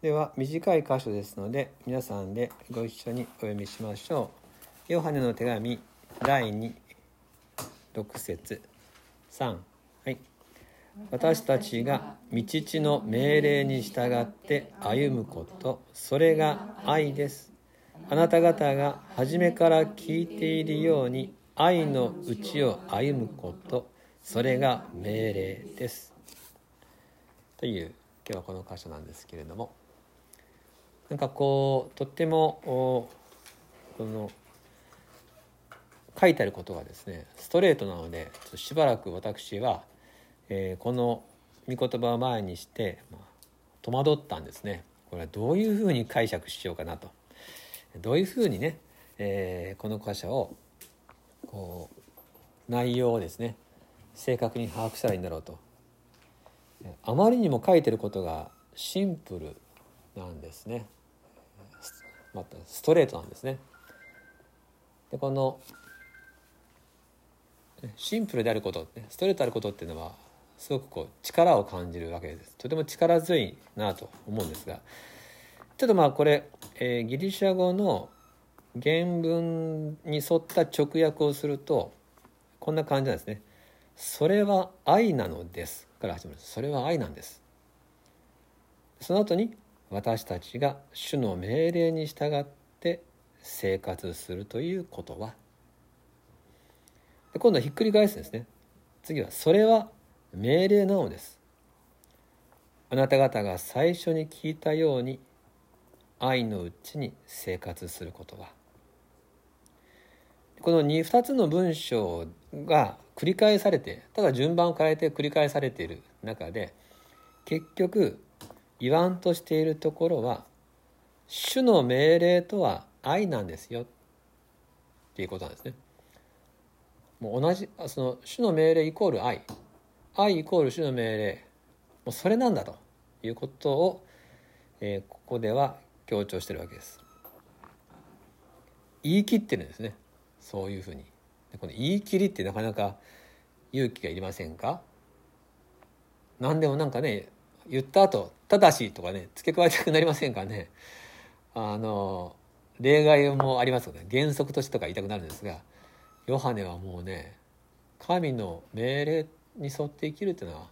では短い箇所ですので皆さんでご一緒にお読みしましょう。ヨハネの手紙第2 6節。3はい。私たちが道地の命令に従って歩むことそれが愛です。あなた方が初めから聞いているように愛のうちを歩むことそれが命令です。という今日はこの箇所なんですけれども。なんかこうとってもこの書いてあることがですねストレートなのでしばらく私は、えー、この御言葉を前にして、まあ、戸惑ったんですね。これはどういうふうに解釈しようかなと。どういうふうにね、えー、この箇所をこう内容をですね正確に把握したらいいんだろうと。あまりにも書いてることがシンプルなんですね。またストレートなんですねでこのシンプルであることストレートであることっていうのはすごくこう力を感じるわけですとても力強いなと思うんですがちょっとまあこれ、えー、ギリシャ語の原文に沿った直訳をするとこんな感じなんですね。それは愛なのですから始まるそれは愛なんです。その後に私たちが主の命令に従って生活するということは。今度はひっくり返すんですね。次はそれは命令なのです。あなた方が最初に聞いたように愛のうちに生活することは。この 2, 2つの文章が繰り返されてただ順番を変えて繰り返されている中で結局言わんとしているところは主の命令とは愛なんですよっていうことなんですね。もう同じその主の命令イコール愛愛イコール主の命令もうそれなんだということを、えー、ここでは強調してるわけです。言い切ってるんですねそういうふうに。この言い切りってなかなか勇気がいりませんか？何でもなんかね言った後ただし」とかね付け加えたくなりませんかね。あの例外もありますよね。原則としてとか言いたくなるんですがヨハネはもうね神の命令に沿って生きるっていうのは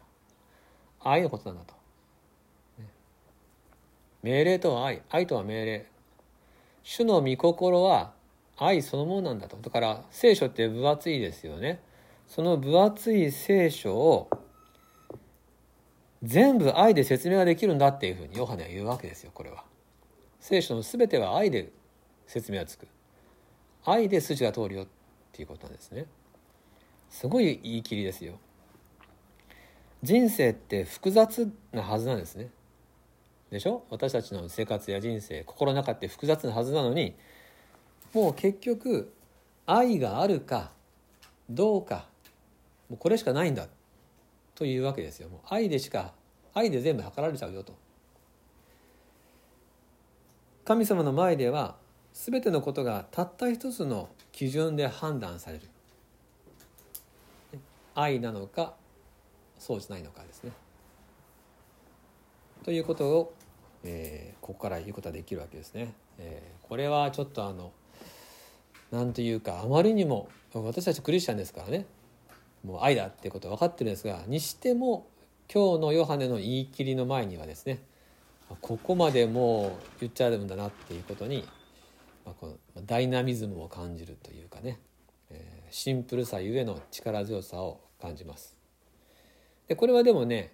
愛のことなんだと。命令とは愛。愛とは命令。主の御心は愛そのものなんだと。だから聖書って分厚いですよね。その分厚い聖書を全部愛で説明ができるんだっていうふうにヨハネは言うわけですよこれは。聖書の全ては愛で説明がつく愛で筋が通るよっていうことなんですね。すごい言い切りですよ。人生って複雑なはずなんですね。でしょ？私たちの生活や人生心の中って複雑なはずなのにもう結局愛があるかどうかもうこれしかないんだというわけですよ。もう愛でしか愛で全部測られちゃうよと。神様の前では全てのことがたった一つの基準で判断される。愛なのかそうじゃないのかですね。ということを、えー、ここから言うことができるわけですね、えー、これはちょっとあの何というかあまりにも私たちクリスチャンですからね。もう愛だっていうことは分かってるんですがにしても今日のヨハネの言い切りの前にはですねここまでもう言っちゃうんだなっていうことに、まあ、このダイナミズムを感じるというかね、えー、シンプルさゆえの力強さを感じます。でこれはでもね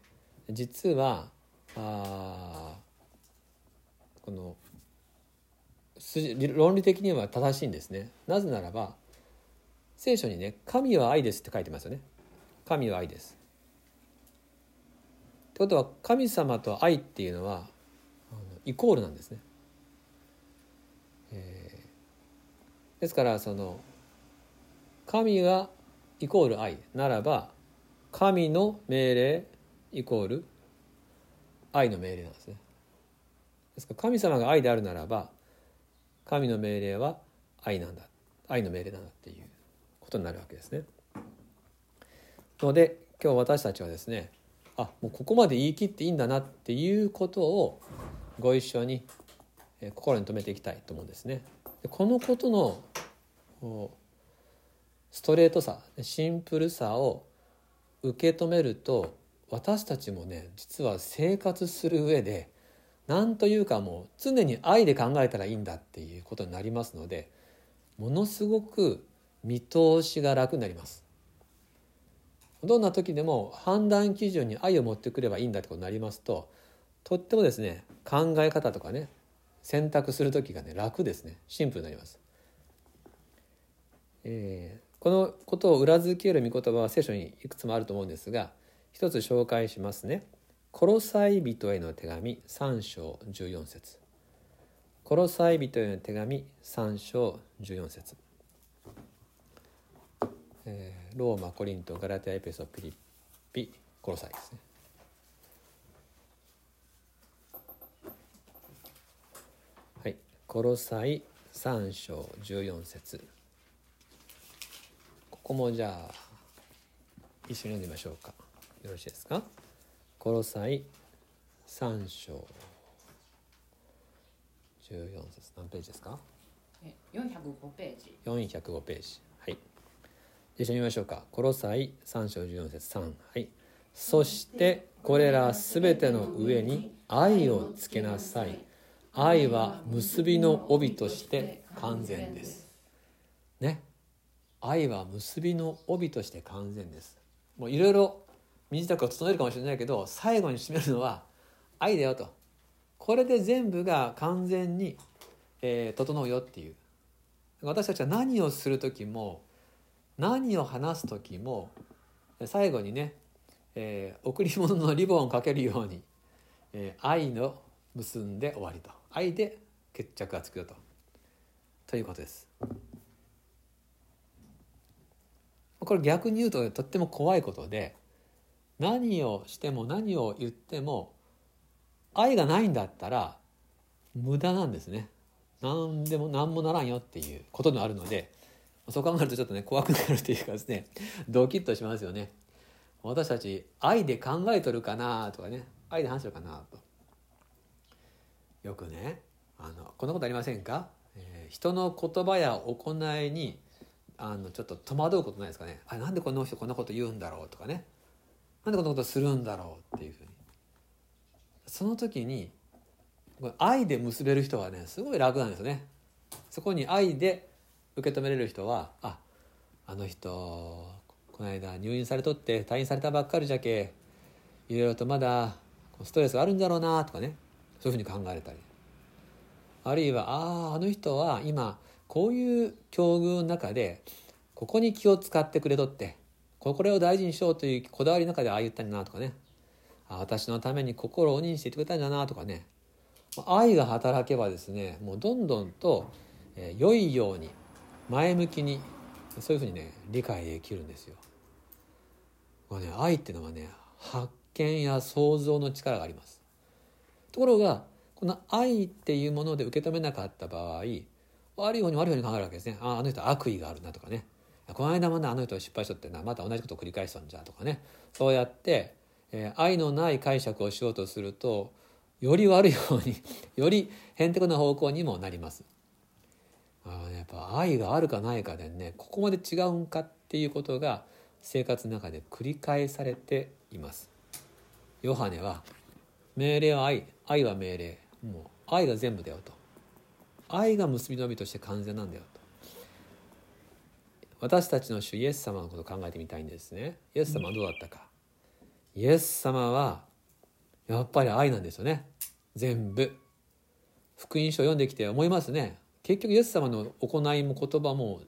実はあこの論理的には正しいんですね。なぜならば聖書にね「神は愛です」って書いてますよね。神は愛です。ってことは神様と愛っていうのはイコールなんですね。えー、ですからその神がイコール愛ならば神の命令イコール愛の命令なんですね。ですから神様が愛であるならば神の命令は愛なんだ愛の命令なんだっていうことになるわけですね。ので今日私たちはですねあもうここまで言い切っていいんだなっていうことをご一緒に心に留めていきたいと思うんですね。このことのストレートさシンプルさを受け止めると私たちもね実は生活する上で何というかもう常に愛で考えたらいいんだっていうことになりますのでものすごく見通しが楽になります。どんな時でも判断基準に愛を持ってくればいいんだってことになりますととってもですね考え方とかね選択する時がね楽ですねシンプルになります。えー、このことを裏付ける御言葉は聖書にいくつもあると思うんですが一つ紹介しますね。コロサイ人への手紙3章14節コロサイ人への手紙3章14節えー、ローマコリントガラテアエペソピリピコロサイですね。はい。コロサイ3章14節。ここもじゃあ一緒に読んでみましょうか。よろしいですか？コロサイ3章14節。何ページですか？405ページ。405ページ。はい一緒に見ましょうか。コロサイ3章14節3。はい。そしてこれらすべての上に愛をつけなさい。愛は結びの帯として完全です。ね。愛は結びの帯として完全です。もういろいろ身支度を整えるかもしれないけど最後に締めるのは愛だよと。これで全部が完全に、えー、整うよっていう。私たちは何をする時も何を話す時も最後にね、えー、贈り物のリボンをかけるように、えー、愛の結んで終わりと。愛で決着がつくよと。ということです。これ逆に言うととっても怖いことで何をしても何を言っても愛がないんだったら無駄なんですね。何でも何もならんよっていうことであるのでそう考えるとちょっとね怖くなるというかですね。ドキッとしますよね。私たち愛で考えとるかなとかね。愛で話してるかなと。よくねあのこんなことありませんか、えー、人の言葉や行いにあのちょっと戸惑うことないですかね。あなんでこの人こんなこと言うんだろうとかね。なんでこんなことするんだろうっていうふうに。その時に愛で結べる人はねすごい楽なんですよね。そこに愛で受け止めれる人はああの人この間入院されとって退院されたばっかりじゃけいろいろとまだストレスがあるんだろうなとかねそういうふうに考えたり。あるいはあああの人は今こういう境遇の中でここに気を使ってくれとってこれを大事にしようというこだわりの中でああ言ったんだなとかね。あ私のために心を鬼にしていてくれたんだなとかね。愛が働けばですねもうどんどんと、え、良いように前向きにそういうふうにね理解できるんですよ。まあね、愛っていうのはね発見や想像の力があります。ところがこの愛っていうもので受け止めなかった場合悪い方に悪い方に考えるわけですね。ああの人悪意があるなとかね。この間まだあの人失敗しとってなまた同じことを繰り返しとんじゃとかね。そうやって、えー、愛のない解釈をしようとするとより悪い方によりへんてこな方向にもなります。あやっぱ愛があるかないかでねここまで違うんかっていうことが生活の中で繰り返されています。ヨハネは命令は愛愛は命令。もう愛が全部だよと。愛が結びのみとして完全なんだよと。私たちの主イエス様のことを考えてみたいんですね。イエス様はどうだったか。イエス様はやっぱり愛なんですよね。全部。福音書を読んできて思いますね。結局イエス様の行いも言葉も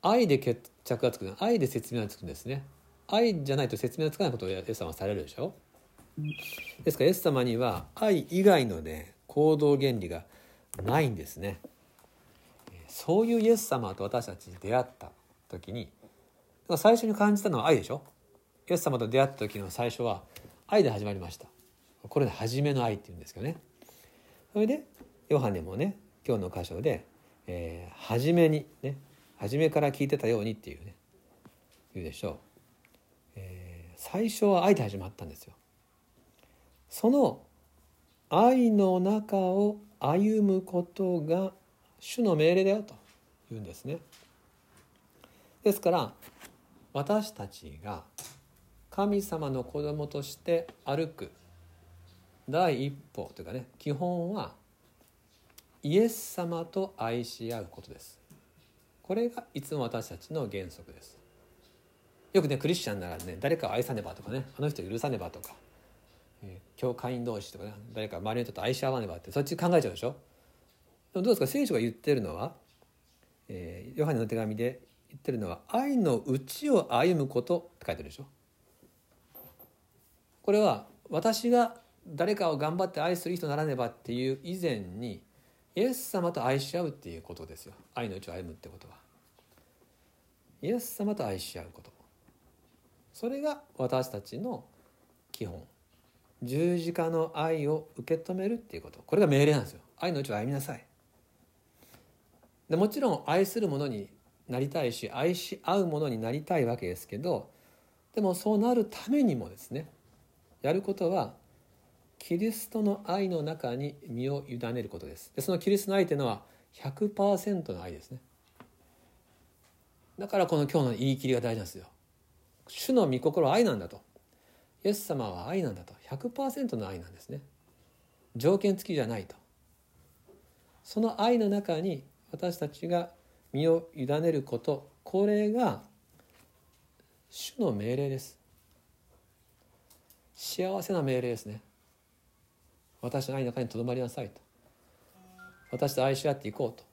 愛で決着がつく愛で説明がつくんですね。愛じゃないと説明がつかないことをイエス様はされるでしょ。ですからイエス様には愛以外のね行動原理がないんですね。そういうイエス様と私たちに出会った時に最初に感じたのは愛でしょ。イエス様と出会った時の最初は愛で始まりました。これで初めの愛っていうんですけどね。それでヨハネもね今日の箇所で、えー、初めにね初めから聞いてたようにっていうね言うでしょう、えー、最初は愛で始まったんですよその愛の中を歩むことが主の命令だよと言うんですね。ですから私たちが神様の子供として歩く第一歩というかね基本はイエス様と愛し合うことです。これがいつも私たちの原則です。よくねクリスチャンならね誰かを愛さねばとかねあの人を許さねばとか、えー、教会員同士とかね誰か周りの人と愛し合わねばってそっち考えちゃうでしょ？でもどうですか？聖書が言ってるのは、えー、ヨハネの手紙で言ってるのは愛の内を歩むことって書いてるでしょ？これは私が誰かを頑張って愛する人ならねばっていう以前にイエス様と愛し合うっていうことですよ。愛のうちを歩むってことは。イエス様と愛し合うこと。それが私たちの基本。十字架の愛を受け止めるっていうこと。これが命令なんですよ。愛のうちを歩みなさい。でもちろん愛するものになりたいし愛し合うものになりたいわけですけどでもそうなるためにもですねやることはキリストの愛の中に身を委ねることです。でそのキリストの愛というのは100%の愛ですね。だからこの今日の言い切りが大事なんですよ。主の御心は愛なんだと。イエス様は愛なんだと。100%の愛なんですね。条件付きじゃないと。その愛の中に私たちが身を委ねることこれが主の命令です。幸せな命令ですね。私の愛の中にとどまりなさいと。私と愛し合っていこうと。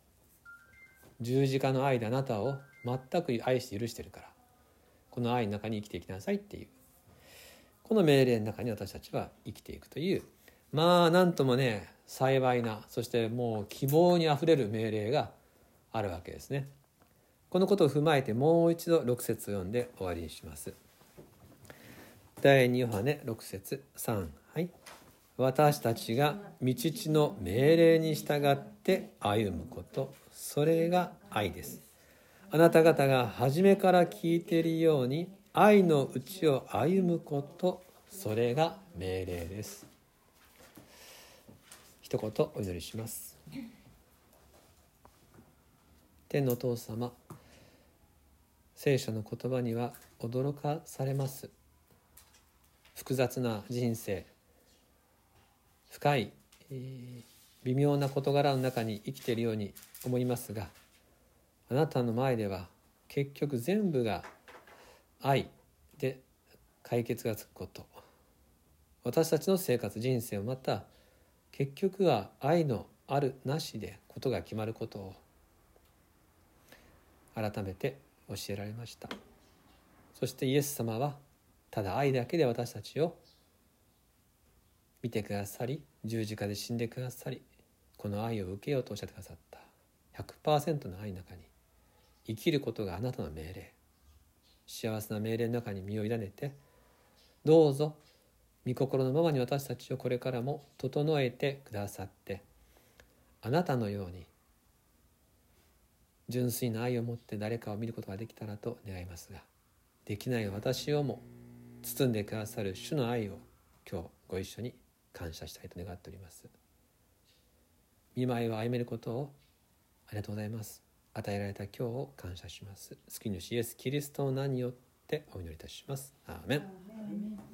十字架の愛であなたを全く愛して許してるから。この愛の中に生きていきなさいっていう。この命令の中に私たちは生きていくという。まあなんともね幸いなそしてもう希望にあふれる命令があるわけですね。このことを踏まえてもう一度6節を読んで終わりにします。第2ヨハネ6節3はい。私たちが道地の命令に従って歩むこと。それが愛です。あなた方が初めから聞いているように愛のうちを歩むこと。それが命令です。一言お祈りします。天のお父様聖書の言葉には驚かされます。複雑な人生。深い、えー、微妙な事柄の中に生きているように思いますがあなたの前では結局全部が愛で解決がつくこと。私たちの生活人生をまた結局は愛のあるなしでことが決まることを改めて教えられました。そしてイエス様はただ愛だけで私たちを見てくださり十字架で死んでくださりこの愛を受けようとおっしゃってくださった。100%の愛の中に生きることがあなたの命令。幸せな命令の中に身を委ねてどうぞ御心のままに私たちをこれからも整えてくださってあなたのように純粋な愛を持って誰かを見ることができたらと願いますができない私をも包んでくださる主の愛を今日ご一緒に感謝したいと願っております。見舞いを歩めることをありがとうございます。与えられた今日を感謝します。救い主イエスキリストの名によってお祈りいたします。アーメン。